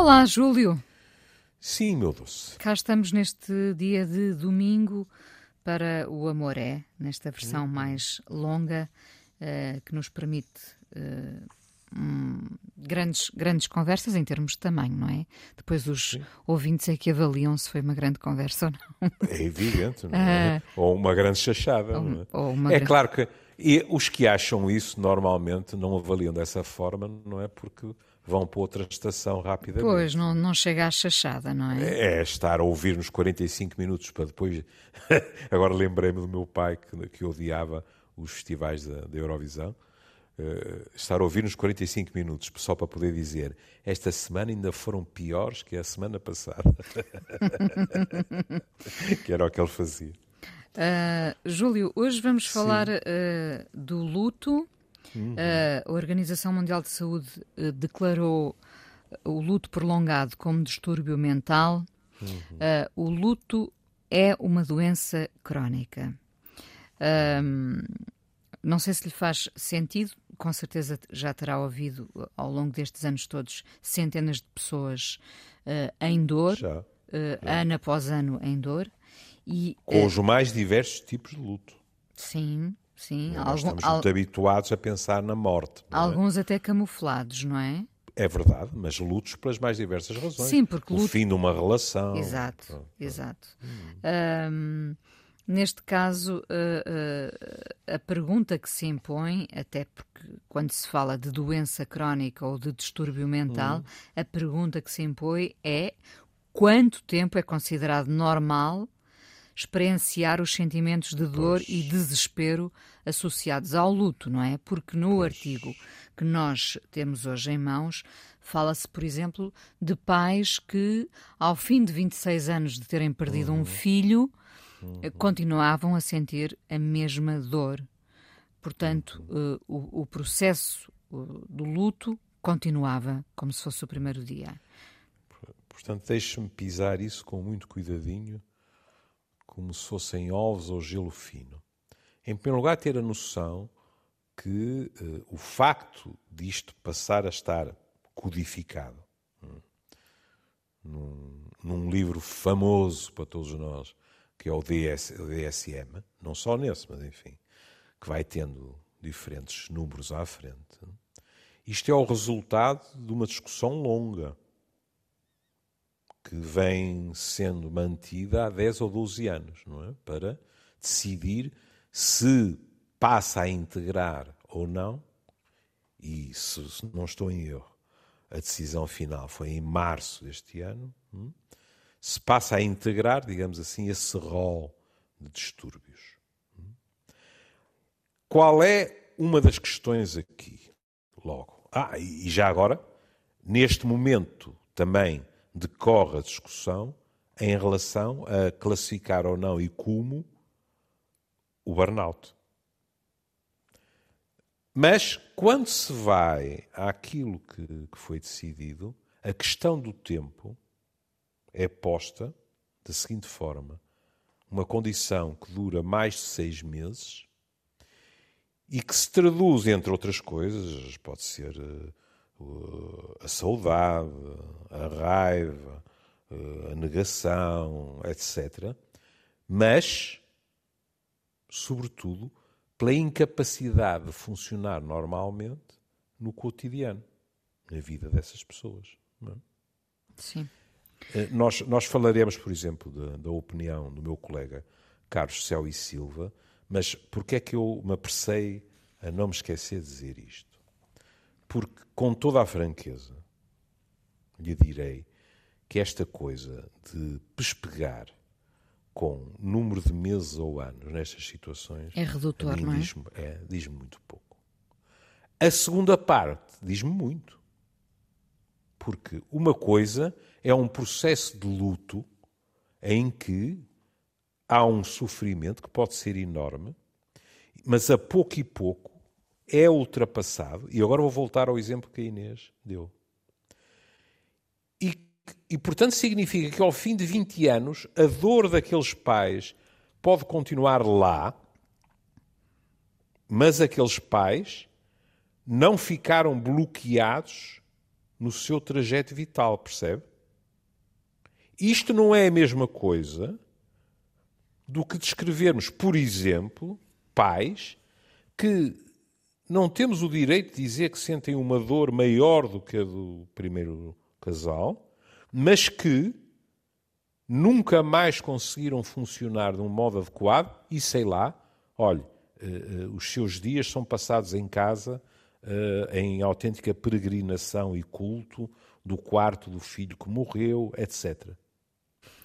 Olá, Júlio. Sim, meu doce. Cá estamos neste dia de domingo para o Amor é, nesta versão uhum. mais longa, uh, que nos permite uh, um, grandes, grandes conversas em termos de tamanho, não é? Depois os Sim. ouvintes é que avaliam se foi uma grande conversa ou não. É evidente, não é? Uh, ou uma grande chachada. Ou, é, é grande... claro que e os que acham isso normalmente não avaliam dessa forma, não é? Porque vão para outra estação rapidamente. Pois, não, não chega à chachada, não é? É, é estar a ouvir nos 45 minutos para depois. Agora lembrei-me do meu pai que, que odiava os festivais da, da Eurovisão. Uh, estar a ouvir nos 45 minutos só para poder dizer esta semana ainda foram piores que a semana passada. que era o que ele fazia. Uh, Júlio, hoje vamos falar uh, do luto Uhum. Uh, a Organização Mundial de Saúde uh, declarou o luto prolongado como distúrbio mental. Uhum. Uh, o luto é uma doença crónica. não sei se lhe faz sentido, com certeza já terá ouvido ao longo destes anos todos centenas de pessoas em dor, já. ano após ano em dor. E, com os mais diversos tipos de luto. Sim, Sim, Nós algum, estamos muito al... habituados a pensar na morte. É? Alguns é? até camuflados, não é? É verdade, mas lutos pelas mais diversas razões. Sim, porque luto... O fim de uma relação. Exato, pronto, exato. Hum. Um, neste caso, uh, uh, a pergunta que se impõe, até porque quando se fala de doença crónica ou de distúrbio mental, hum. a pergunta que se impõe é quanto tempo é considerado normal experienciar os sentimentos de dor pois. e desespero associados ao luto, não é? Porque no pois. artigo que nós temos hoje em mãos, fala-se, por exemplo, de pais que, ao fim de 26 anos de terem perdido uhum. um filho, uhum. continuavam a sentir a mesma dor. Portanto, uhum. uh, o, o, processo uh, do luto continuava como se fosse o primeiro dia. Portanto, deixe-me pisar isso com muito cuidadinho como se fossem ovos ou gelo fino. Em primeiro lugar, ter a noção que uh, o facto disto passar a estar codificado hum, num, num, livro famoso para todos nós, que é o, DS, o DSM, não só nesse, mas enfim, que vai tendo diferentes números à frente. Isto é o resultado de uma discussão longa que vem sendo mantida há 10 ou 12 anos, não é? Para decidir se passa a integrar ou não, e se não estou em erro, a decisão final foi em março deste ano, hum? se passa a integrar, digamos assim, esse rol de distúrbios. Hum? Qual é uma das questões aqui, logo? Ah, e já agora, neste momento também decorre a discussão em relação a classificar ou não e como o burnout. Mas quando se vai àquilo que, que foi decidido, a questão do tempo é posta da seguinte forma: uma condição que dura mais de seis meses e que se traduz, entre outras coisas, pode ser uh, a saudade, a raiva, a negação, etc. Mas, sobretudo, pela incapacidade de funcionar normalmente no cotidiano, na vida dessas pessoas. É? Sim. Eh, nós, nós falaremos, por exemplo, da, da opinião do meu colega Carlos Céu e Silva, mas porquê é que eu me apressei a não me esquecer de dizer isto? Porque, com toda a franqueza, lhe direi que esta coisa de pespegar com número de meses ou anos nestas situações é redutor, não é? Diz-me é, diz muito pouco. A segunda parte diz-me muito. Porque uma coisa é um processo de luto em que há um sofrimento que pode ser enorme, mas a pouco e pouco é ultrapassado, e agora vou voltar ao exemplo que a Inês deu. E, e, portanto, significa que ao fim de 20 anos, a dor daqueles pais pode continuar lá, mas aqueles pais não ficaram bloqueados no seu trajeto vital, percebe? Isto não é a mesma coisa do que descrevermos, por exemplo, pais que não temos o direito de dizer que sentem uma dor maior do que a do primeiro casal, mas que nunca mais conseguiram funcionar de um modo adequado e sei lá, olhe, uh, uh, os seus dias são passados em casa uh, em autêntica peregrinação e culto do quarto do filho que morreu, etc.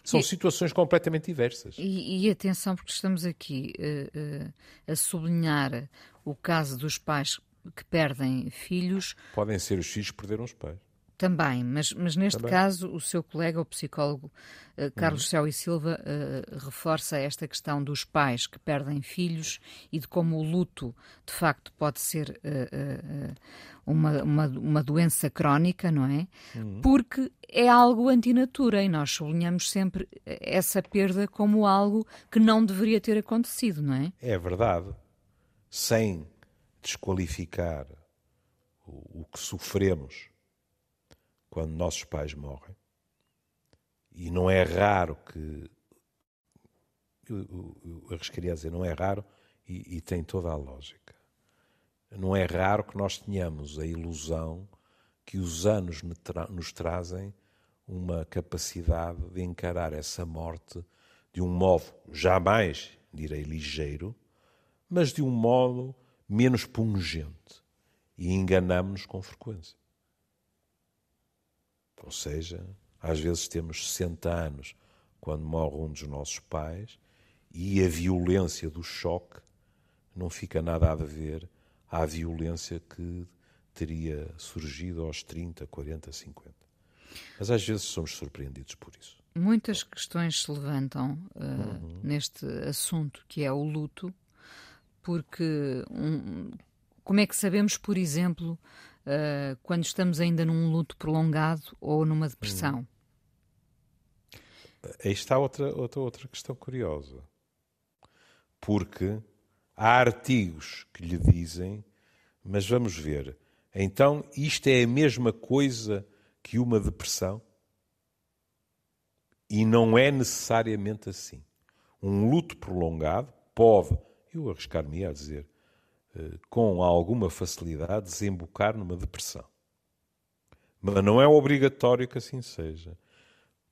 São situações completamente diversas. E, e, atenção, porque estamos aqui uh, uh, a sublinhar o caso dos pais que perdem filhos. Podem ser os filhos que perderam os pais. Também, mas, mas neste Também. caso, o seu colega, o psicólogo uh, Carlos uhum. Céu e Silva, uh, reforça esta questão dos pais que perdem filhos e de como o luto, de facto, pode ser uh, uma, uma, uma, doença crónica, não é? Uhum. Porque é algo antinatura e nós sublinhamos sempre essa perda como algo que não deveria ter acontecido, não é? É verdade. Sem desqualificar o, que sofremos quando nossos pais morrem. E não é raro que. Eu arriscaria a dizer, não é raro e, e tem toda a lógica. Não é raro que nós tenhamos a ilusão que os anos nos trazem uma capacidade de encarar essa morte de um modo jamais, direi, ligeiro, mas de um modo menos pungente. E enganamos-nos com frequência. Ou seja, às vezes temos 60 anos quando morre um dos nossos pais e a violência do choque não fica nada a ver à violência que teria surgido aos 30, 40, 50. Mas às vezes somos surpreendidos por isso. Muitas questões se levantam uh, uhum. neste assunto que é o luto, porque um, como é que sabemos, por exemplo, uh, quando estamos ainda num luto prolongado ou numa depressão? Hum. Aí está outra, outra, outra questão curiosa. Porque há artigos que lhe dizem, mas vamos ver, então isto é a mesma coisa que uma depressão? E não é necessariamente assim. Um luto prolongado pode, eu arriscar-me a dizer, eh, com alguma facilidade, desembocar numa depressão. Mas não é obrigatório que assim seja.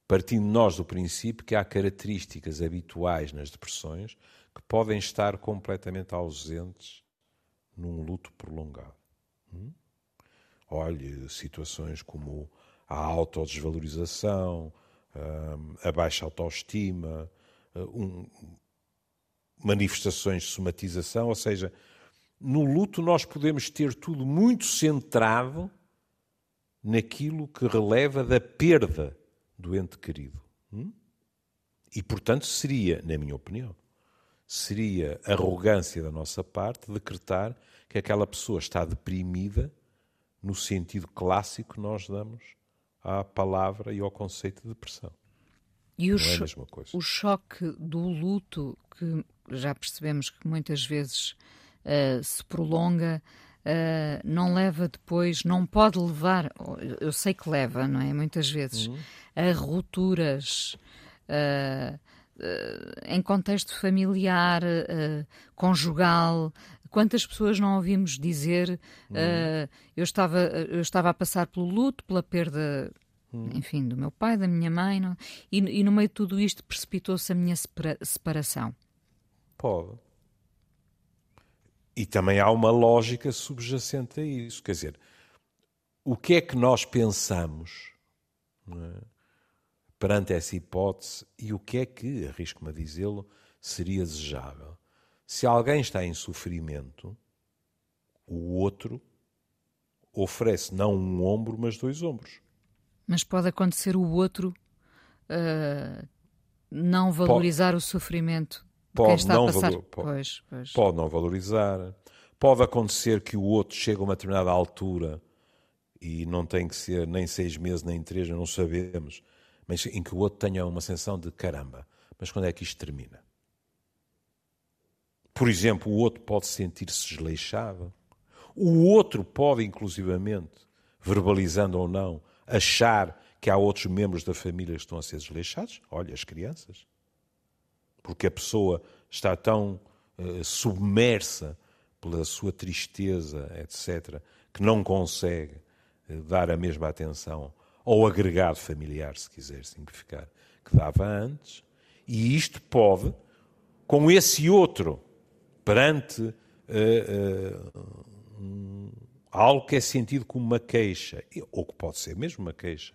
Partindo nós do princípio que há características habituais nas depressões que podem estar completamente ausentes num luto prolongado. Hum? Olhe, situações como a autodesvalorização, hum, a baixa autoestima, hum, manifestações de somatização, ou seja, no luto nós podemos ter tudo muito centrado naquilo que releva da perda do ente querido. Hum? E, portanto, seria, na minha opinião, seria arrogância da nossa parte decretar que aquela pessoa está deprimida no sentido clássico que nós damos à palavra e ao conceito de depressão. E o, é o choque do luto, que já percebemos que muitas vezes uh, se prolonga, uh, não leva depois, não pode levar, eu sei que leva, não é? Muitas vezes, uhum. a rupturas. Uh, em contexto familiar, conjugal, quantas pessoas não ouvimos dizer uhum. uh, eu, estava, eu estava a passar pelo luto, pela perda, uhum. enfim, do meu pai, da minha mãe, não? E, e, no meio de tudo isto precipitou-se a minha separa separação. Pode. E também há uma lógica subjacente a isso. Quer dizer, o que é que nós pensamos é, perante essa hipótese e o que é que, arrisco-me a dizê-lo, seria desejável? Se alguém está em sofrimento, o outro oferece não um ombro, mas dois ombros. Mas pode acontecer o outro uh, não valorizar pode, o sofrimento pode não, pode, pois, pois. pode não valorizar. Pode acontecer que o outro chegue a uma determinada altura e não tem que ser nem seis meses nem três, não sabemos, mas em que o outro tenha uma sensação de caramba, mas quando é que isto termina? Por exemplo, o outro pode sentir-se desleixado. O outro pode, inclusivamente, verbalizando ou não, achar que há outros membros da família que estão a ser desleixados? Olha, as crianças. Porque a pessoa está tão uh, submersa pela sua tristeza, etc., que não consegue uh, dar a mesma atenção ao agregado familiar, se quiser simplificar, que dava antes. E isto pode, com esse outro, perante uh, algo que é sentido como uma queixa, ou que pode ser mesmo uma queixa,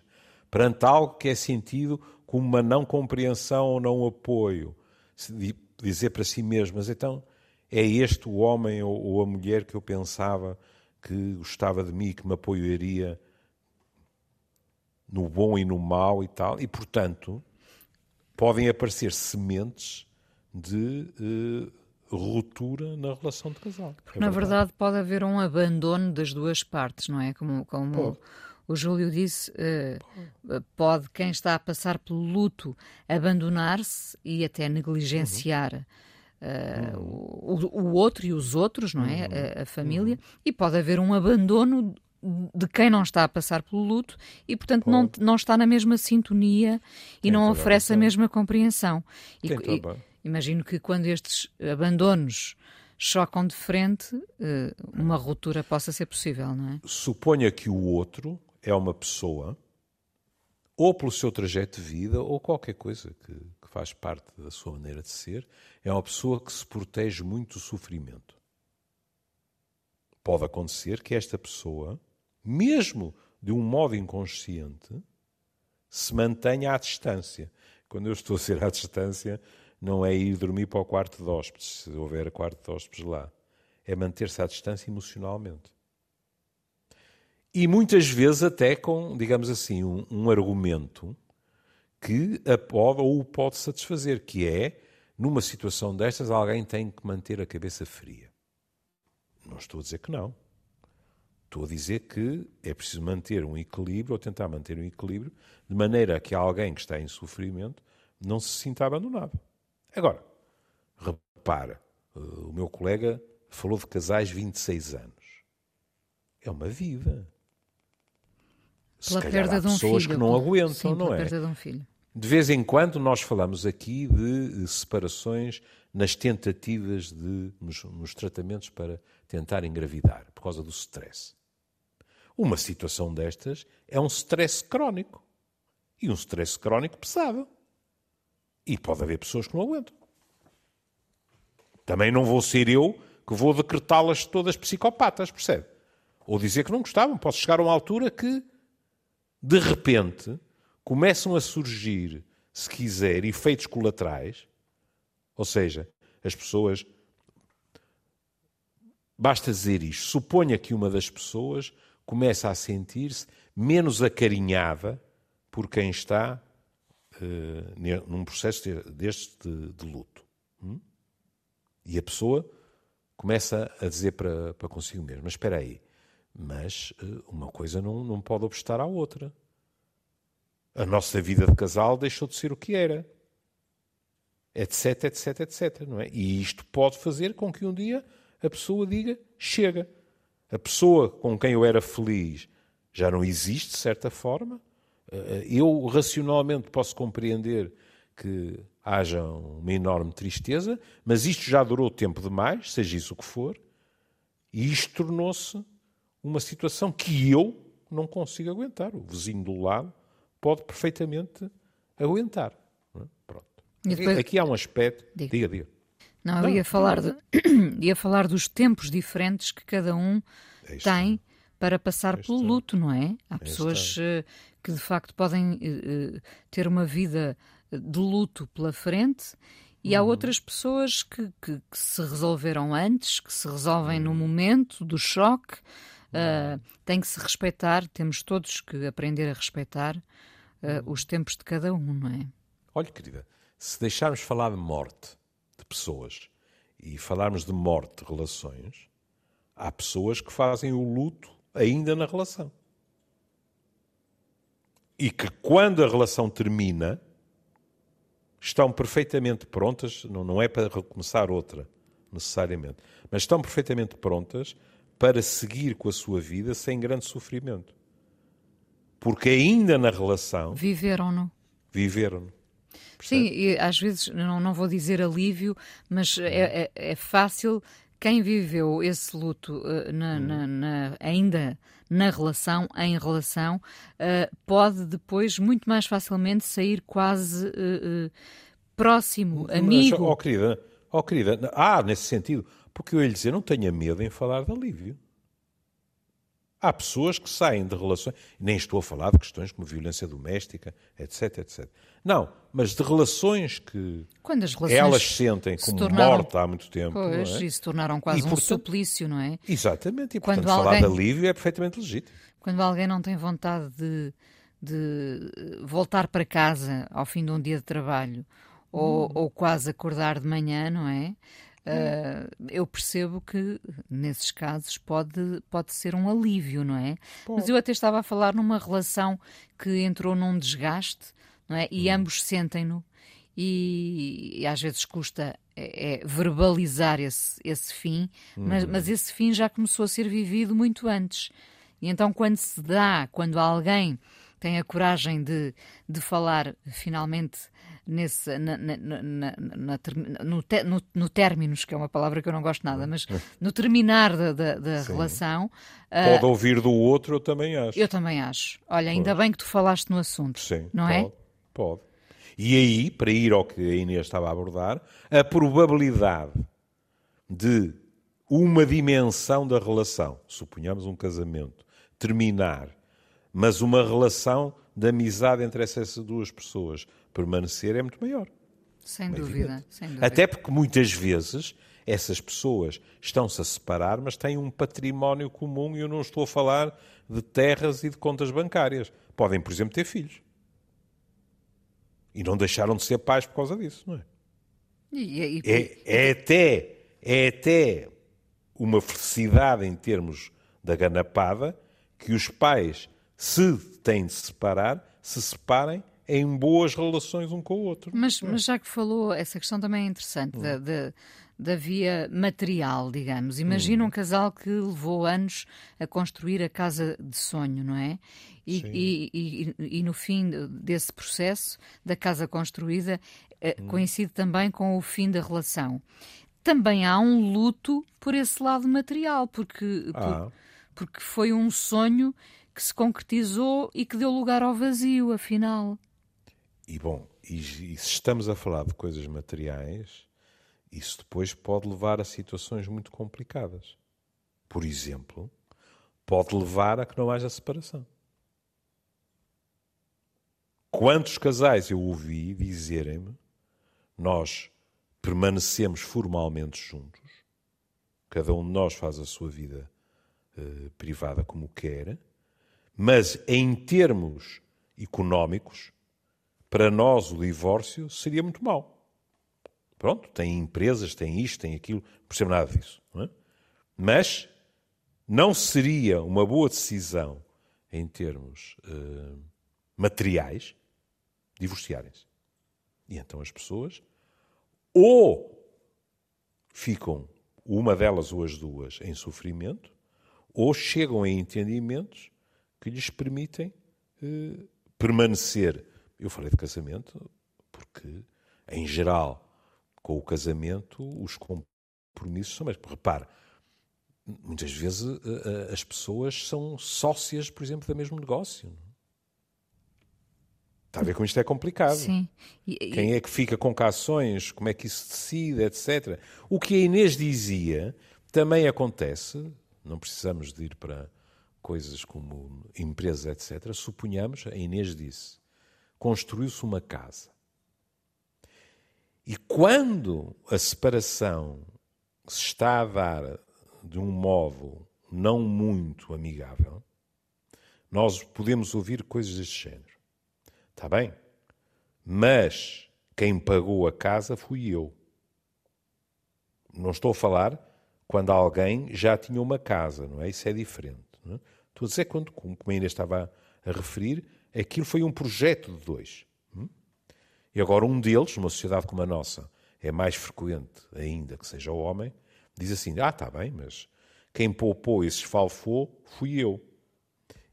perante algo que é sentido como uma não compreensão ou não apoio, dizer para si mesmo, mas então é este o homem ou a mulher que eu pensava que gostava de mim, que me apoiaria no bom e no mau e tal, e portanto podem aparecer sementes de eh, ruptura na relação de casal. É na verdade. verdade. pode haver um abandono das duas partes, não é? Como, como o Júlio disse, uh, pode quem está a passar pelo luto abandonar-se e até negligenciar. Uhum. Uh, o, o, outro e os outros, não é? Uhum. A, a, família, uhum. e pode haver um abandono de quem não está a passar pelo luto e, portanto, não, não está na mesma sintonia e Tem não oferece a mesma compreensão. E, e, imagino que quando estes abandonos chocam de frente, uma ruptura possa ser possível, não é? Suponha que o outro é uma pessoa, ou pelo seu trajeto de vida, ou qualquer coisa que, que faz parte da sua maneira de ser, é uma pessoa que se protege muito do sofrimento. Pode acontecer que esta pessoa, mesmo de um modo inconsciente, se mantenha à distância. Quando eu estou a ser à distância, não é ir dormir para o quarto de hóspedes, se houver quarto de hóspedes lá. É manter-se à distância emocionalmente. E muitas vezes até com, digamos assim, um, um argumento que a pode ou o pode satisfazer, que é, numa situação destas, alguém tem que manter a cabeça fria. Não estou a dizer que não. Estou a dizer que é preciso manter um equilíbrio, ou tentar manter um equilíbrio, de maneira que alguém que está em sofrimento não se sinta abandonado. Agora, repara, eh, o meu colega falou de casais 26 anos. É uma vida pela perda de um pessoas filho, que não aguentam, sim, não é? De, um de vez em quando nós falamos aqui de separações nas tentativas de nos, nos tratamentos para tentar engravidar por causa do stress. Uma situação destas é um stress crónico e um stress crónico pesado. E pode haver pessoas que não aguentam. Também não vou ser eu que vou decretá-las todas psicopatas, percebe? Ou dizer que não gostavam. Posso chegar a uma altura que de repente, começam a surgir, se quiser, efeitos colaterais, ou seja, as pessoas. Basta dizer isto. Suponha que uma das pessoas começa a sentir-se menos acarinhada por quem está uh, num processo deste de, de luto. Hum? E a pessoa começa a dizer para, para consigo mesmo: Mas espera aí, mas uh, uma coisa não, não pode obstar à outra. A nossa vida de casal deixou de ser o que era. Etc, etc, etc. Não é? E isto pode fazer com que um dia a pessoa diga: chega. A pessoa com quem eu era feliz já não existe, de certa forma. Eh, eu racionalmente posso compreender que haja uma enorme tristeza, mas isto já durou tempo demais, seja isso o que for, e isto tornou-se uma situação que eu não consigo aguentar. O vizinho do lado pode perfeitamente aguentar. É? Pronto. Depois... Aqui há um aspecto. Diga, diga. diga. Não, eu não, ia, falar de... ia falar dos tempos diferentes que cada um tem para passar pelo luto, não é? Há pessoas uh, que de facto podem uh, ter uma vida de luto pela frente e há uhum. outras pessoas que, que, que, se resolveram antes, que se resolvem no uhum. momento do choque. Uh, tem que se respeitar, temos todos que aprender a respeitar uh, os tempos de cada um, não é? Olha, querida, se deixarmos falar de morte de pessoas e falarmos de morte de relações, há pessoas que fazem o luto ainda na relação. E que quando a relação termina, estão perfeitamente prontas, não, não é para recomeçar outra, necessariamente, mas estão perfeitamente prontas para seguir com a sua vida sem grande sofrimento. porque ainda na relação viveram-no. Viveram-no. Sim, e às vezes, não, não vou dizer alívio, mas é, é, é fácil quem viveu esse luto uh, na, hum. na, na, ainda na relação, em relação, uh, pode depois muito mais facilmente sair quase uh, próximo, amigo. Mas, oh, querida, oh, querida, ah, nesse sentido, porque eu ia lhe dizer, não tenha medo em falar de alívio. Há pessoas que saem de relações, nem estou a falar de questões como violência doméstica, etc, etc. Não, mas de relações que relações elas sentem como tornaram, morte há muito tempo. Pois, é? e se tornaram quase e, um portanto, suplício, não é? Exatamente, e Quando portanto alguém, falar de alívio é perfeitamente legítimo. Quando alguém não tem vontade de, de voltar para casa ao fim de um dia de trabalho, hum. ou, ou quase acordar de manhã, não é? Uh, eu percebo que nesses casos pode, pode ser um alívio, não é? Mas eu até estava a falar numa relação que entrou num desgaste, não é? E hum. ambos sentem-no. E, e, às vezes custa é, é verbalizar esse, esse fim, mas, uhum. mas esse fim já começou a ser vivido muito antes. E então, quando se dá, quando alguém tem a coragem de, de falar finalmente nesse, na, na, na, no, te, no, no términos, que é uma palavra que eu não gosto nada, mas no terminar da, da, da relação. Pode uh, ouvir do outro, eu também acho. Eu também acho. Olha, ainda bem que tu falaste no assunto. Sim, não é? pode, é? Pode. E aí, para ir ao que a Inês estava a abordar, a probabilidade de uma dimensão da relação, suponhamos um casamento, terminar, mas uma relação de amizade entre essas duas pessoas permanecer é muito maior. Sem dúvida, sem dúvida. Até porque muitas vezes essas pessoas estão-se a separar, mas têm um património comum e eu não estou a falar de terras e de contas bancárias. Podem, por exemplo, ter filhos. E não deixaram de ser pais por causa disso, não é? E, e, é, é, até, é até uma felicidade em termos da ganapada que os pais, se têm de se separar, se separem em boas relações um com o outro. Mas, mas já que falou, essa questão também é interessante, hum. da, da, da, via material, digamos. Imagina hum. um casal que levou anos a construir a casa de sonho, não é? E, e, e, e, no fim desse processo, da casa construída, eh, hum. coincide também com o fim da relação. Também há um luto por esse lado material, porque, ah. por, porque foi um sonho que se concretizou e que deu lugar ao vazio, afinal. E bom, e, e, se estamos a falar de coisas materiais, isso depois pode levar a situações muito complicadas. Por exemplo, pode levar a que não haja separação. Quantos casais eu ouvi dizerem-me nós permanecemos formalmente juntos, cada um de nós faz a sua vida uh, privada como quer, mas em termos económicos para nós o divórcio seria muito mau. Pronto, tem empresas, tem isto, tem aquilo, não percebo nada disso. Não é? Mas não seria uma boa decisão em termos uh, materiais divorciarem-se. E então as pessoas ou ficam, uma delas ou as duas, em sofrimento, ou chegam a entendimentos que lhes permitem uh, permanecer eu falei de casamento porque, em geral, com o casamento, os compromissos são mais. Repare, muitas vezes eh, eh, as pessoas são sócias, por exemplo, do mesmo negócio. Está a ver como isto é complicado. Sim. E, e... Quem é que fica com cações, como é que isso decide, etc. O que a Inês dizia também acontece, não precisamos de ir para coisas como empresas, etc. Suponhamos, a Inês disse, construiu-se uma casa. E quando a separação se está a dar de um modo não muito amigável, nós podemos ouvir coisas deste género. Está bem? Mas quem pagou a casa fui eu. Não estou a falar quando alguém já tinha uma casa, não é? Isso é diferente. É? Estou a dizer quando, como ainda estava a referir, aquilo foi um projeto de dois. Hum? E agora um deles, numa sociedade como a nossa, é mais frequente ainda que seja o homem, diz assim, ah, está bem, mas quem poupou esse esfalfou fui eu.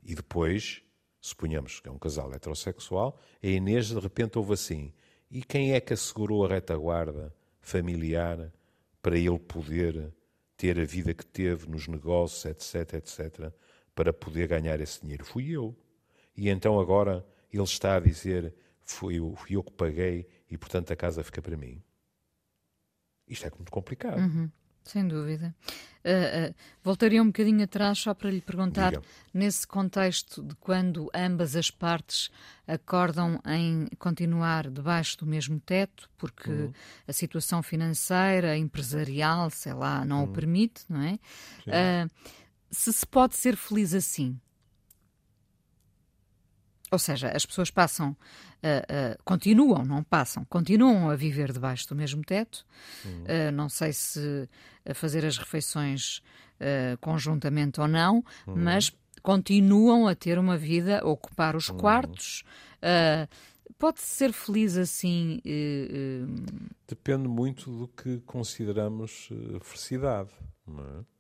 E depois suponhamos que é um casal heterossexual, a Inês de repente ouve assim: e quem é que assegurou a retaguarda familiar para ele poder ter a vida que teve nos negócios, etc, etc, para poder ganhar esse dinheiro? Fui eu. E então agora ele está a dizer: fui eu, fui eu que paguei e portanto a casa fica para mim. Isto é muito complicado. Uhum. Sem dúvida. Uh, uh, voltaria um bocadinho atrás só para lhe perguntar, Diga. nesse contexto de quando ambas as partes acordam em continuar debaixo do mesmo teto, porque uhum. a situação financeira, empresarial, sei lá, não uhum. o permite, não é? Uh, se se pode ser feliz assim, ou seja, as pessoas passam, uh, uh, continuam, não passam, continuam a viver debaixo do mesmo teto. Uhum. Uh, não sei se a fazer as refeições conjuntamente ou não, uhum. mas continuam a ter uma vida, a ocupar os uhum. quartos. pode ser feliz assim? Depende muito do que consideramos felicidade. É?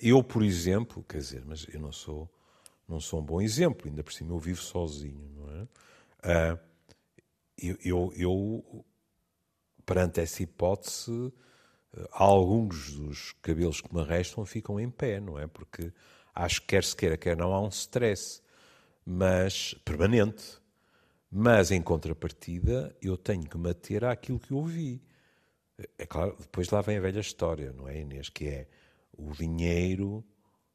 Eu, por exemplo, quer dizer, mas eu não sou não sou um bom exemplo, ainda por cima eu vivo sozinho, não é? Uh, eu, eu, eu, perante essa hipótese, alguns dos cabelos que me restam ficam em pé, não é? Porque acho que quer se queira, quer não, há um stress, mas permanente. Mas, em contrapartida, eu tenho que me ater àquilo que eu vi. É claro, depois lá vem a velha história, não é, Inês? Que é o dinheiro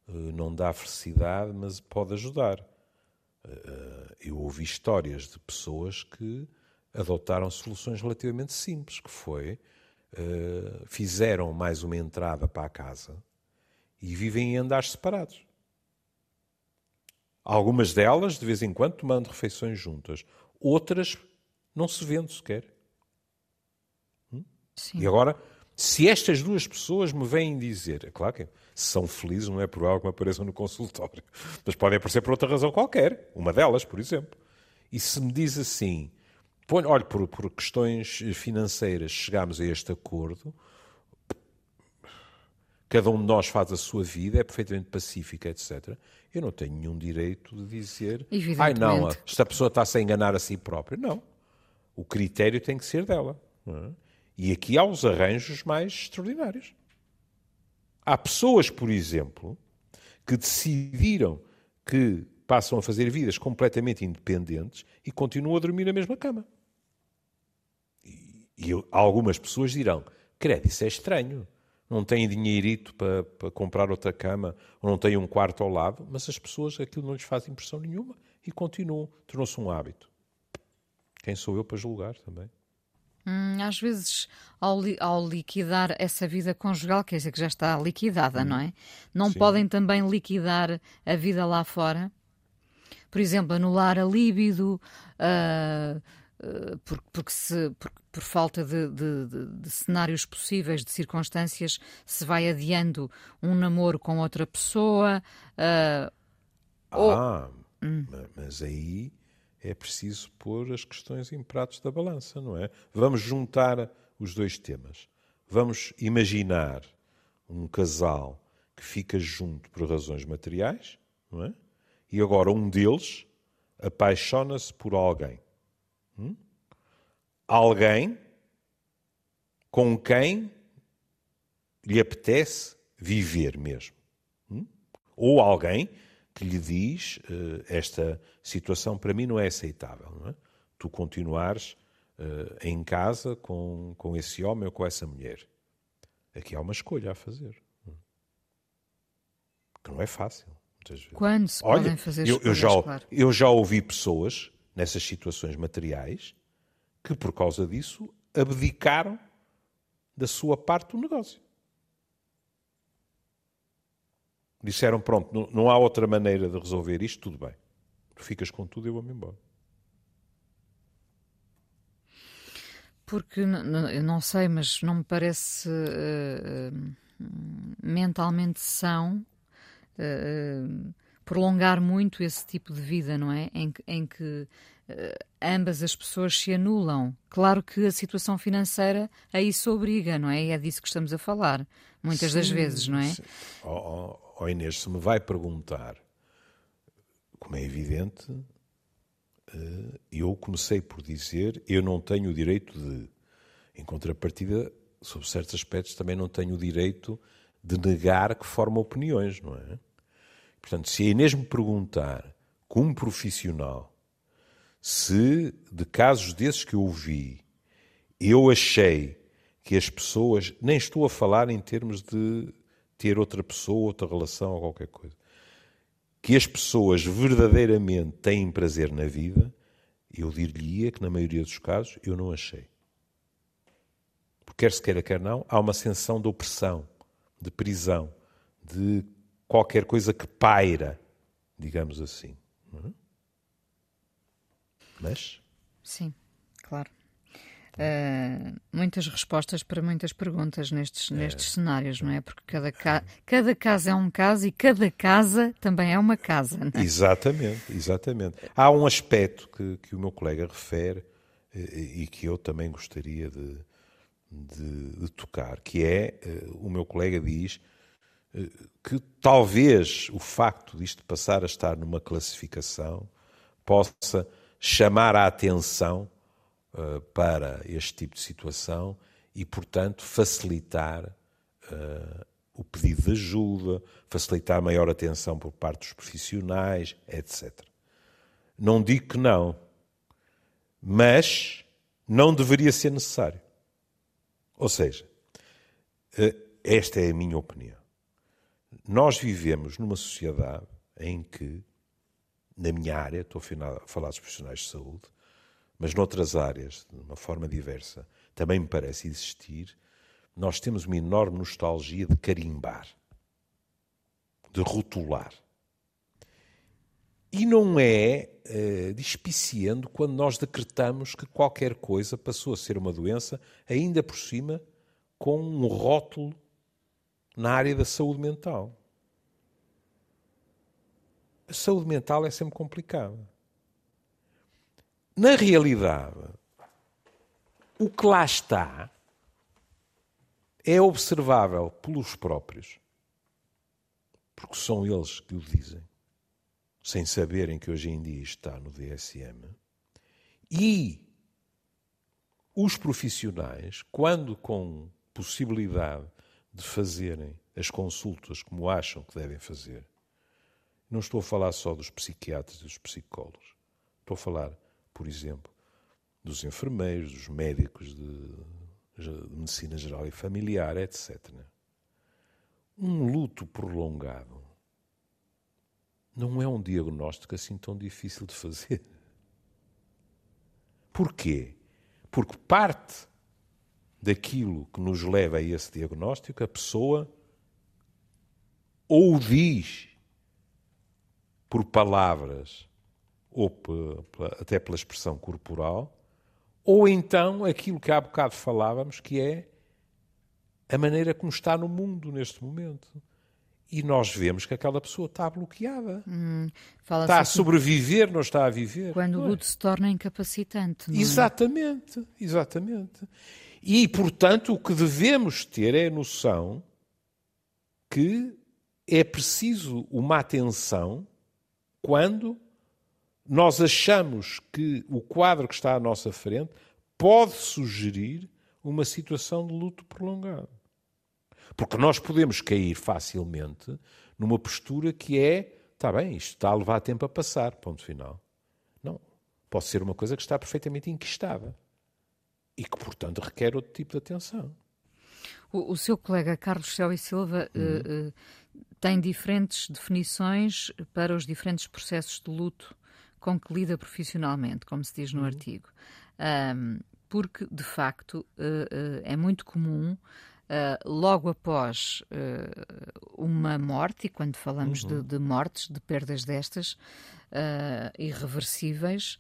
eh, não dá felicidade, mas pode ajudar. Eh, eh, eu ouvi histórias de pessoas que adotaram soluções relativamente simples, que foi fizeram mais uma entrada para a casa e vivem em andares separados. Algumas delas, de vez em quando, tomando refeições juntas. Outras, não se vendo sequer. Hum? E agora, se estas duas pessoas me vêm dizer, é claro que são felizes, não é por algo que me apareçam no consultório, mas podem aparecer por outra razão qualquer, uma delas, por exemplo. E se me diz assim, olha, por, por questões financeiras chegámos a este acordo, cada um de nós faz a sua vida, é perfeitamente pacífica, etc. Eu não tenho nenhum direito de dizer, ai não, esta pessoa está-se a enganar a si própria. Não. O critério tem que ser dela. Não é? E aqui há os arranjos mais extraordinários. Há pessoas, por exemplo, que decidiram que passam a fazer vidas completamente independentes e continuam a dormir na mesma cama. E, e algumas pessoas dirão: credo, isso é estranho. Não têm dinheirito para, para comprar outra cama, ou não têm um quarto ao lado, mas as pessoas aquilo não lhes faz impressão nenhuma e continuam. Tornou-se um hábito. Quem sou eu para julgar também? Hum, às vezes, ao, li ao, liquidar essa vida conjugal, quer dizer que já está liquidada, hum. não é? Não Sim. podem também liquidar a vida lá fora? Por exemplo, anular a líbido, uh, uh, por, porque se, por, por falta de, de, de, de, cenários possíveis, de circunstâncias, se vai adiando um namoro com outra pessoa. Uh, ah, ou... hum. mas aí é preciso pôr as questões em pratos da balança, não é? Vamos juntar os dois temas. Vamos imaginar um casal que fica junto por razões materiais, não é? E agora um deles apaixona-se por alguém. Hum? Alguém com quem lhe apetece viver mesmo. Hum? Ou alguém que lhe diz uh, esta situação para mim não é aceitável. Não é? Tu continuares uh, em casa com, com esse homem ou com essa mulher. Aqui há uma escolha a fazer. Que não é fácil. Quando se Olha, podem fazer eu, eu já, claro. eu já ouvi pessoas nessas situações materiais que, por causa disso, abdicaram da sua parte do negócio. Disseram, pronto, não, há outra maneira de resolver isto, tudo bem. Tu ficas com tudo e eu vou-me embora. Porque, eu não sei, mas não me parece uh, mentalmente são uh, prolongar muito esse tipo de vida, não é? Em, em que uh, ambas as pessoas se anulam. Claro que a situação financeira a isso obriga, não é? E é disso que estamos a falar, muitas sim, das vezes, não é? Oh, oh, oh Inês, se me vai perguntar como é evidente, eh, eu comecei por dizer eu não tenho o direito de. Em contrapartida, sobre certos aspectos, também não tenho o direito de negar que forma opiniões, não é? Portanto, se a Inês me perguntar, como profissional, se de casos desses que eu ouvi, eu achei que as pessoas, nem estou a falar em termos de ter outra pessoa, outra relação ou qualquer coisa, que as pessoas verdadeiramente têm prazer na vida, eu dir-lhe-ia que na maioria dos casos eu não achei. Porque quer se queira, quer não, há uma sensação de opressão, de prisão, de qualquer coisa que paira, digamos assim. É? Mas. Sim, claro. Uh, muitas respostas para muitas perguntas nestes, é. nestes cenários, não é? Porque cada, ca cada casa é um caso e cada casa também é uma casa. É? Exatamente, exatamente. Há um aspecto que, que o meu colega refere e, e que eu também gostaria de, de, de tocar, que é, uh, o meu colega diz que talvez o facto disto passar a estar numa classificação possa chamar a atenção uh, para este tipo de situação e, portanto, facilitar uh, o pedido de ajuda, facilitar maior atenção por parte dos profissionais, etc. Não digo que não, mas não deveria ser necessário. Ou seja, uh, esta é a minha opinião. Nós vivemos numa sociedade em que na minha área, estou a falar dos profissionais de saúde, mas noutras áreas, de uma forma diversa, também me parece existir, nós temos uma enorme nostalgia de carimbar, de rotular. E não é uh, despiciando quando nós decretamos que qualquer coisa passou a ser uma doença, ainda por cima com um rótulo na área da saúde mental. A saúde mental é sempre complicada. Na realidade, o que lá está é observável pelos próprios, porque são eles que o dizem, sem saberem que hoje em dia está no DSM, e os profissionais, quando com possibilidade de fazerem as consultas como acham que devem fazer, não estou a falar só dos psiquiatras e dos psicólogos. Estou a falar, por exemplo, dos enfermeiros, dos médicos de, de medicina geral e familiar, etc. Um luto prolongado não é um diagnóstico assim tão difícil de fazer. Porquê? Porque parte daquilo que nos leva a esse diagnóstico, a pessoa ou diz por palavras ou até pela expressão corporal, ou então aquilo que há bocado falávamos, que é a maneira como está no mundo neste momento. E nós vemos que aquela pessoa está bloqueada. Hum, está a sobreviver, não está a viver. Quando o luto é? se torna incapacitante. É? exatamente, exatamente. E, portanto, o que devemos ter é a noção que é preciso uma atenção quando nós achamos que o quadro que está à nossa frente pode sugerir uma situação de luto prolongado. Porque nós podemos cair facilmente numa postura que é, está bem, isto está a levar tempo a passar, ponto final. Não. Pode ser uma coisa que está perfeitamente enquistada e que, portanto, requer outro tipo de atenção. O, o seu colega Carlos Céu e Silva uhum. uh, uh, tem diferentes definições para os diferentes processos de luto com que lida profissionalmente, como se diz no uhum. artigo. Um, porque, de facto, uh, é muito comum, logo após uma morte, e quando falamos uhum. de, de, mortes, de perdas destas irreversíveis,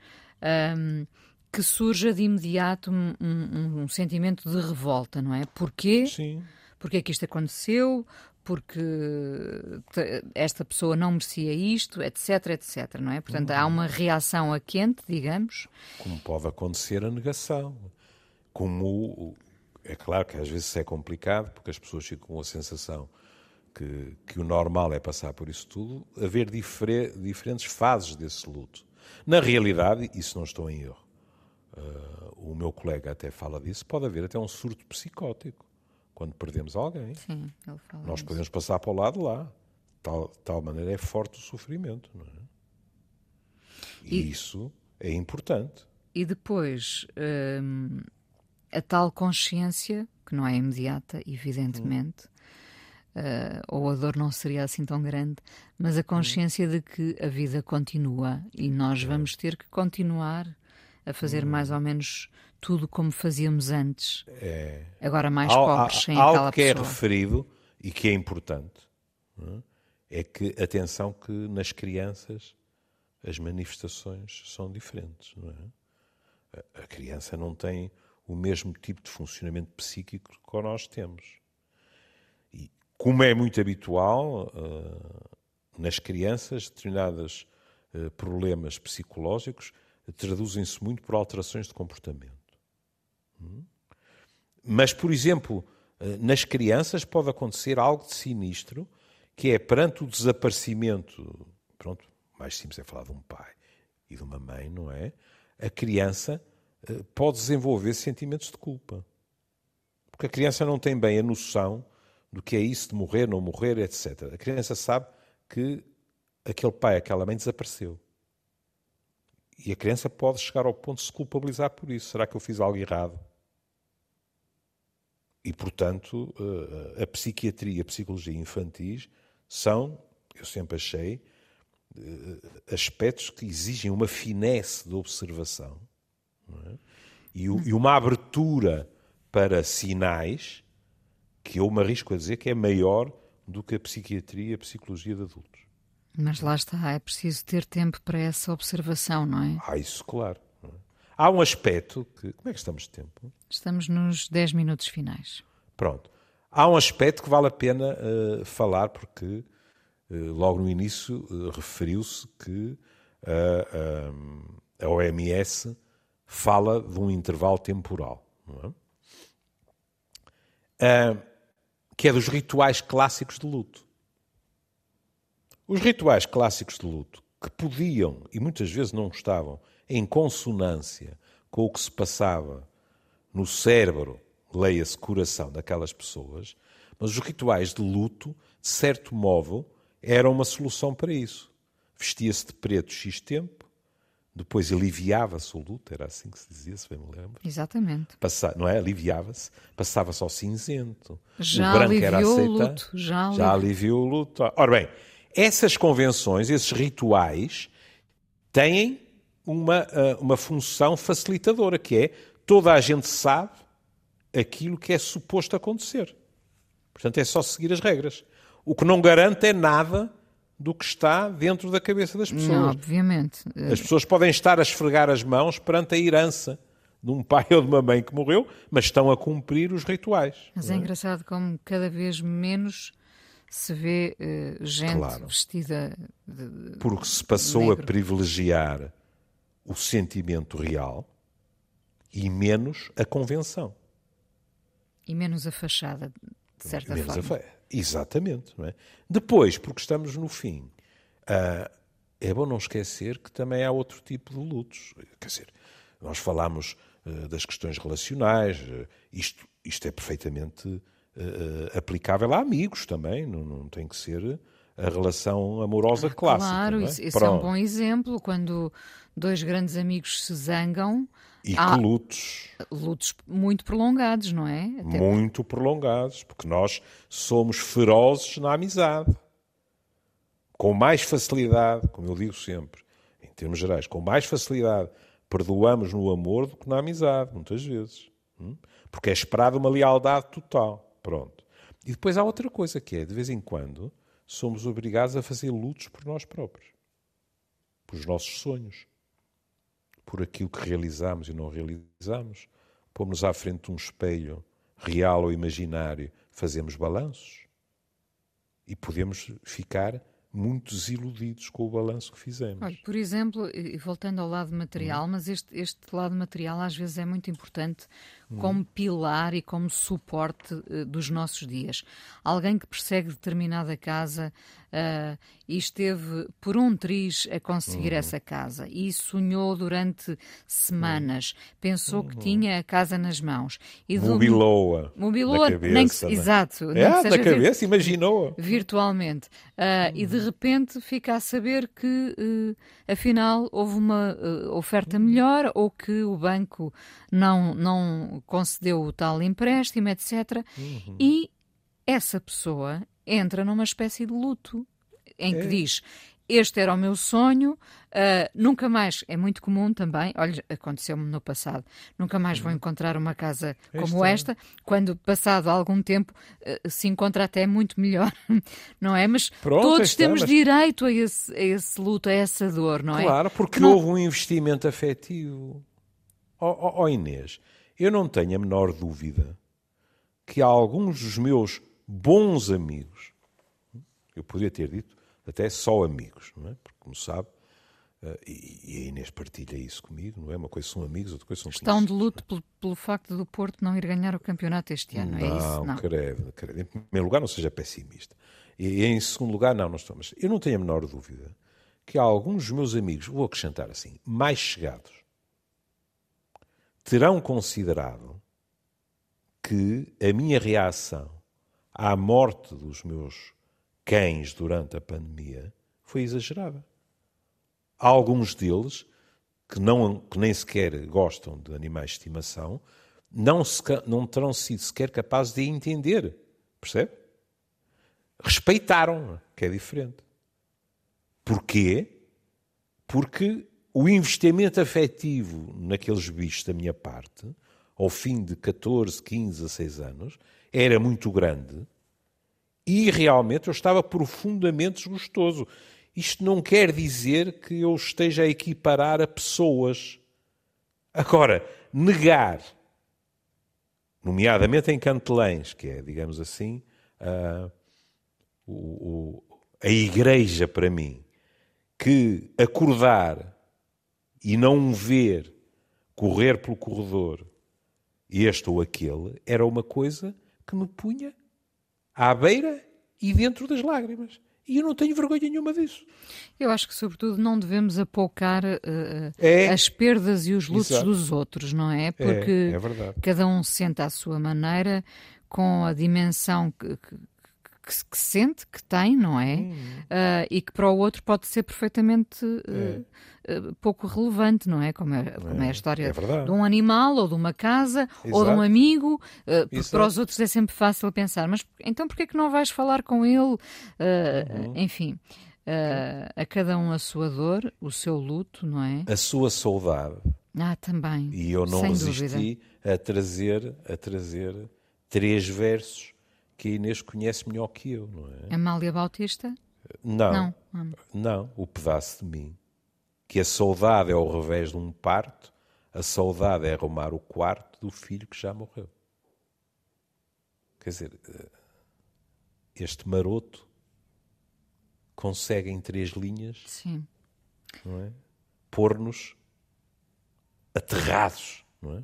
um, que surja de imediato um, um, um, sentimento de revolta, não é? Porquê? Sim. Porquê é que isto aconteceu? Porque esta pessoa não merecia isto, etc, etc, não é? Portanto, há uma reação a quente, digamos. Como pode acontecer a negação. Como, é claro que às vezes é complicado, porque as pessoas ficam com a sensação que, que, o normal é passar por isso tudo, haver difere, diferentes fases desse luto. Na realidade, isso não estou em erro. Uh, o meu colega até fala disso, pode haver até um surto psicótico quando perdemos alguém. Sim, ele fala Nós isso. podemos passar para o lado lá. Tal, tal maneira é forte o sofrimento. Não é? E, e isso é importante. E depois, hum, a tal consciência, que não é imediata, evidentemente, hum. uh, ou a dor não seria assim tão grande, mas a consciência hum. de que a vida continua e nós vamos ter que continuar a fazer hum. mais ou menos tudo como fazíamos antes. É. Agora mais Al, pobres, sem algo aquela que é pessoa. é referido e que é importante é? é que, atenção, que nas crianças as manifestações são diferentes. É? A criança não tem o mesmo tipo de funcionamento psíquico que nós temos. E, como é muito habitual, uh, nas crianças, determinados uh, problemas psicológicos traduzem-se muito por alterações de comportamento. Mas, por exemplo, uh, nas crianças pode acontecer algo de sinistro, que é perante o desaparecimento, pronto, mais simples é falar de um pai e de uma mãe, não é? A criança eh, pode desenvolver sentimentos de culpa. Porque a criança não tem bem a noção do que é isso de morrer, não morrer, etc. A criança sabe que aquele pai, aquela mãe desapareceu. E a criança pode chegar ao ponto de se culpabilizar por isso. Será que eu fiz algo errado? E, portanto, eh, a psiquiatria e a psicologia infantis são, eu sempre achei, eh, aspectos que exigem uma finesse de observação é? e, e, uma abertura para sinais que eu me arrisco a dizer que é maior do que a psiquiatria e a psicologia de adultos. Mas lá está, é preciso ter tempo para essa observação, não é? Ah, isso, claro. Há um aspecto que. Como é que estamos de tempo? Estamos nos 10 minutos finais. Pronto. Há um aspecto que vale a pena uh, falar, porque eh, logo no início, eh, referiu-se que a, OMS fala de um intervalo temporal, é? que é dos rituais clássicos de luto. Os rituais clássicos de luto, que podiam e muitas vezes não estavam em consonância com o que se passava no cérebro, leia-se coração daquelas pessoas, mas os rituais de luto, de certo modo, era uma solução para isso. Vestia-se de preto X tempo, depois aliviava-se o luto, era assim que se dizia, se bem me lembro. Exatamente. Passa, não é? Aliviava-se, passava-se ao cinzento. Já o branco era aceita, o luto. Já, já aliviou o luto. Ora bem, essas convenções, esses rituais, têm uma, ah, uma função facilitadora, que é toda a gente sabe aquilo que é suposto acontecer. Portanto, é só seguir as regras. O que não garante é nada do que está dentro da cabeça das pessoas. Não, obviamente. As pessoas podem estar a esfregar as mãos perante a herança de um pai ou de uma mãe que morreu, mas estão a cumprir os rituais. Mas é, é engraçado como cada vez menos se vê uh, gente claro. vestida de, Porque se passou negro. a privilegiar o sentimento real e menos a convenção. E menos a fachada, de certa menos forma. A fa... Exatamente. É? Depois, porque estamos no fim, uh, é bom não esquecer que também há outro tipo de lutos. Quer dizer, nós falamos uh, das questões relacionais, uh, isto, isto é perfeitamente aplicável a amigos também, não, não tem que ser a relação amorosa ah, clássica. Claro, é? isso, isso é um bom exemplo. Quando dois grandes amigos se zangam. E há que lutos. Lutos muito prolongados, não é? Até muito porque... prolongados, porque nós somos ferozes na amizade. Com mais facilidade, como eu digo sempre, em termos gerais, com mais facilidade perdoamos no amor do que na amizade, muitas vezes. Hum? Porque é esperada uma lealdade total. Pronto. E depois há outra coisa que é, de vez em quando, somos obrigados a fazer lutos por nós próprios, por os nossos sonhos, por aquilo que realizamos e não realizamos. Pomos-nos à frente um espelho, real ou imaginário, fazemos balanços e podemos ficar muito desiludidos com o balanço que fizemos. Olha, por exemplo, e voltando ao lado material, hum. mas este, este lado material às vezes é muito importante como pilar e como suporte uh, dos nossos dias. Alguém que persegue determinada casa uh, e esteve por um triz a conseguir uhum. essa casa e sonhou durante semanas, uhum. pensou que uhum. tinha a casa nas mãos. E Mobilou-a. Mobilou-a, nem que, né? exato. É, nem que na cabeça, imaginou-a. Virtualmente. Uh, e de uhum. repente fica a saber que, afinal, houve uma oferta melhor ou que o banco não, não concedeu o tal empréstimo, etc. Uhum. E essa pessoa entra numa espécie de luto em que é. diz: Este era o meu sonho, uh, nunca mais. É muito comum também, olha, aconteceu-me no passado, nunca mais vou uhum. encontrar uma casa como esta, quando passado algum tempo uh, se encontra até muito melhor, não é? Mas Pronto, todos temos mas... direito a esse, a esse luto, a essa dor, não claro, é? Claro, porque não... houve um investimento afetivo. Ó oh, oh, Inês, eu não tenho a menor dúvida que alguns dos meus bons amigos, eu poderia ter dito até só amigos, não é? Porque, como sabe, uh, e, a Inês partilha isso comigo, não é? Uma coisa são amigos, outra coisa são Estão de luto pelo, pelo, facto do Porto não ir ganhar o campeonato este ano, não, é isso? Não, credo, credo. Em primeiro lugar, não seja pessimista. E em segundo lugar, não, não estou. Mas eu não tenho a menor dúvida que alguns dos meus amigos, vou acrescentar assim, mais chegados, terão considerado que a minha reação à morte dos meus cães durante a pandemia foi exagerada. Alguns deles, que, não, que nem sequer gostam de animais de estimação, não, se, não terão sido sequer capazes de entender. Percebe? Respeitaram, que é diferente. Porquê? Porque o investimento afetivo naqueles bichos da minha parte, ao fim de 14, 15, 16 anos, era muito grande e realmente eu estava profundamente desgostoso. Isto não quer dizer que eu esteja a equiparar a pessoas. Agora, negar, nomeadamente em Cantelães, que é, digamos assim, a, o, a igreja para mim, que acordar e não ver correr pelo corredor este ou aquele era uma coisa que me punha à beira e dentro das lágrimas. E eu não tenho vergonha nenhuma disso. Eu acho que, sobretudo, não devemos apoucar uh, é. as perdas e os lutos Exato. dos outros, não é? Porque é, é cada um sente à sua maneira, com a dimensão que, que, que, sente, que tem, não é? Hum. Uh, e que para o outro pode ser perfeitamente uh, uh, pouco relevante, não é? Como é, como é a é, história é de um animal, ou de uma casa, Exato. ou de um amigo. porque para os outros é sempre fácil pensar, mas então porquê que não vais falar com ele? Uhum. Enfim. a cada um a sua dor, o seu luto, não é? A sua saudade. Ah, também. E eu não resisti dúvida. a trazer, a trazer três versos que a Inês conhece melhor que eu, não é? Amália Bautista? Não, não, não, o pedaço de mim. Que a saudade é ao revés de um parto, a saudade é arrumar o quarto do filho que já morreu. Quer dizer, eh, este maroto consegue em três linhas Sim. Não é? pôr-nos aterrados, não é?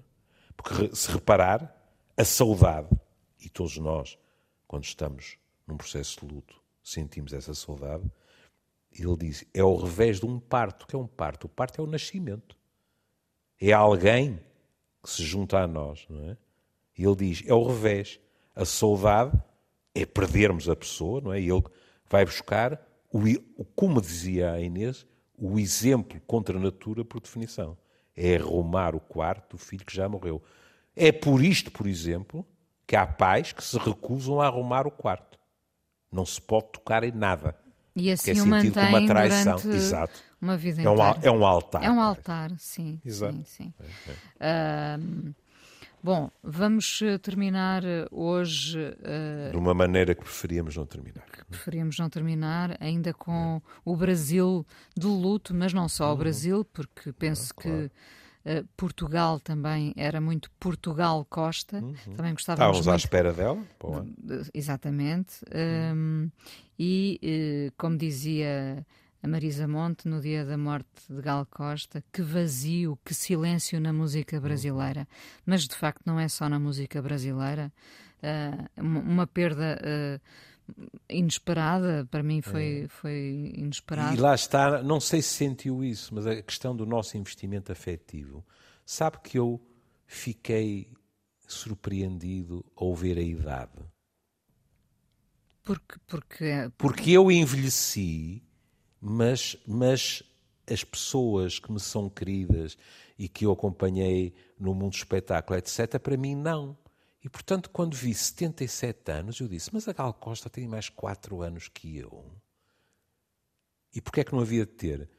Porque se reparar, a saudade, e todos nós quando estamos num processo de luto, sentimos essa saudade. Ele diz: é o revés de um parto. Que é um parto? O parto é o nascimento. É alguém que se junta a nós, não é? Ele diz: é o revés. A saudade é perdermos a pessoa, não é? E ele vai buscar, o, como dizia a Inês, o exemplo contra a natura por definição. É arrumar o quarto do filho que já morreu. É por isto, por exemplo, que há pais que se recusam a arrumar o quarto. Não se pode tocar em nada. E assim é sentido como uma traição. Exato. Uma vida é um, é um altar. É um altar, sim. Exato. Sim, sim. É, é. bom, vamos eh, terminar eh, hoje. Uh, de uma maneira que preferíamos não terminar. Que preferíamos não terminar, ainda com o Brasil de luto, mas não só o uhum. Brasil, porque penso claro. que Uh, Portugal também era muito Portugal Costa, uhum. também gostávamos Estávamos muito... à espera dela. Exatamente. Uhum. Um, e, uh, como dizia a Marisa Monte no dia da morte de Gal Costa, que vazio, que silêncio na música brasileira. Mas de facto não é só na música brasileira. Uh, uma perda uh, inesperada, para mim foi, é. foi inesperada. E lá está, não sei se sentiu isso, mas a questão do nosso investimento afetivo. Sabe que eu fiquei surpreendido ao ver a idade. Porque, porque, porque eu envelheci mas, mas as pessoas que me são queridas e que eu acompanhei no mundo do espetáculo, etc., para mim não. E, portanto, quando vi 77 anos, eu disse, mas a Gal Costa tem mais 4 anos que eu. E porquê é que não havia de ter?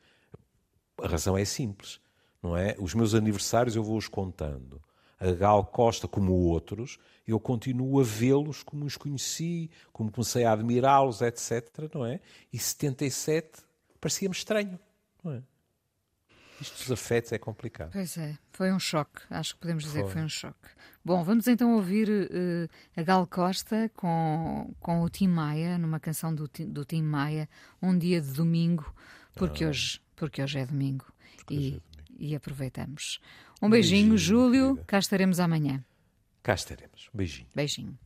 A razão é simples, não é? Os meus aniversários eu vou-os contando. A Gal Costa, como outros, eu continuo a vê-los como os conheci, como comecei a admirá-los, etc., não é? E 77 parecia-me estranho. Não é? Isto dos afetos é complicado. Pois é, foi um choque. Acho que podemos dizer foi. que foi um choque. Bom, vamos então ouvir uh, a Gal Costa com, com o Tim Maia, numa canção do, do Tim Maia, Um Dia de Domingo, porque, ah. hoje, porque hoje é domingo. E, é domingo. e aproveitamos. Um, beijinho, beijinho Júlio. Cá estaremos amanhã. Cá estaremos. Beijinho. Beijinho.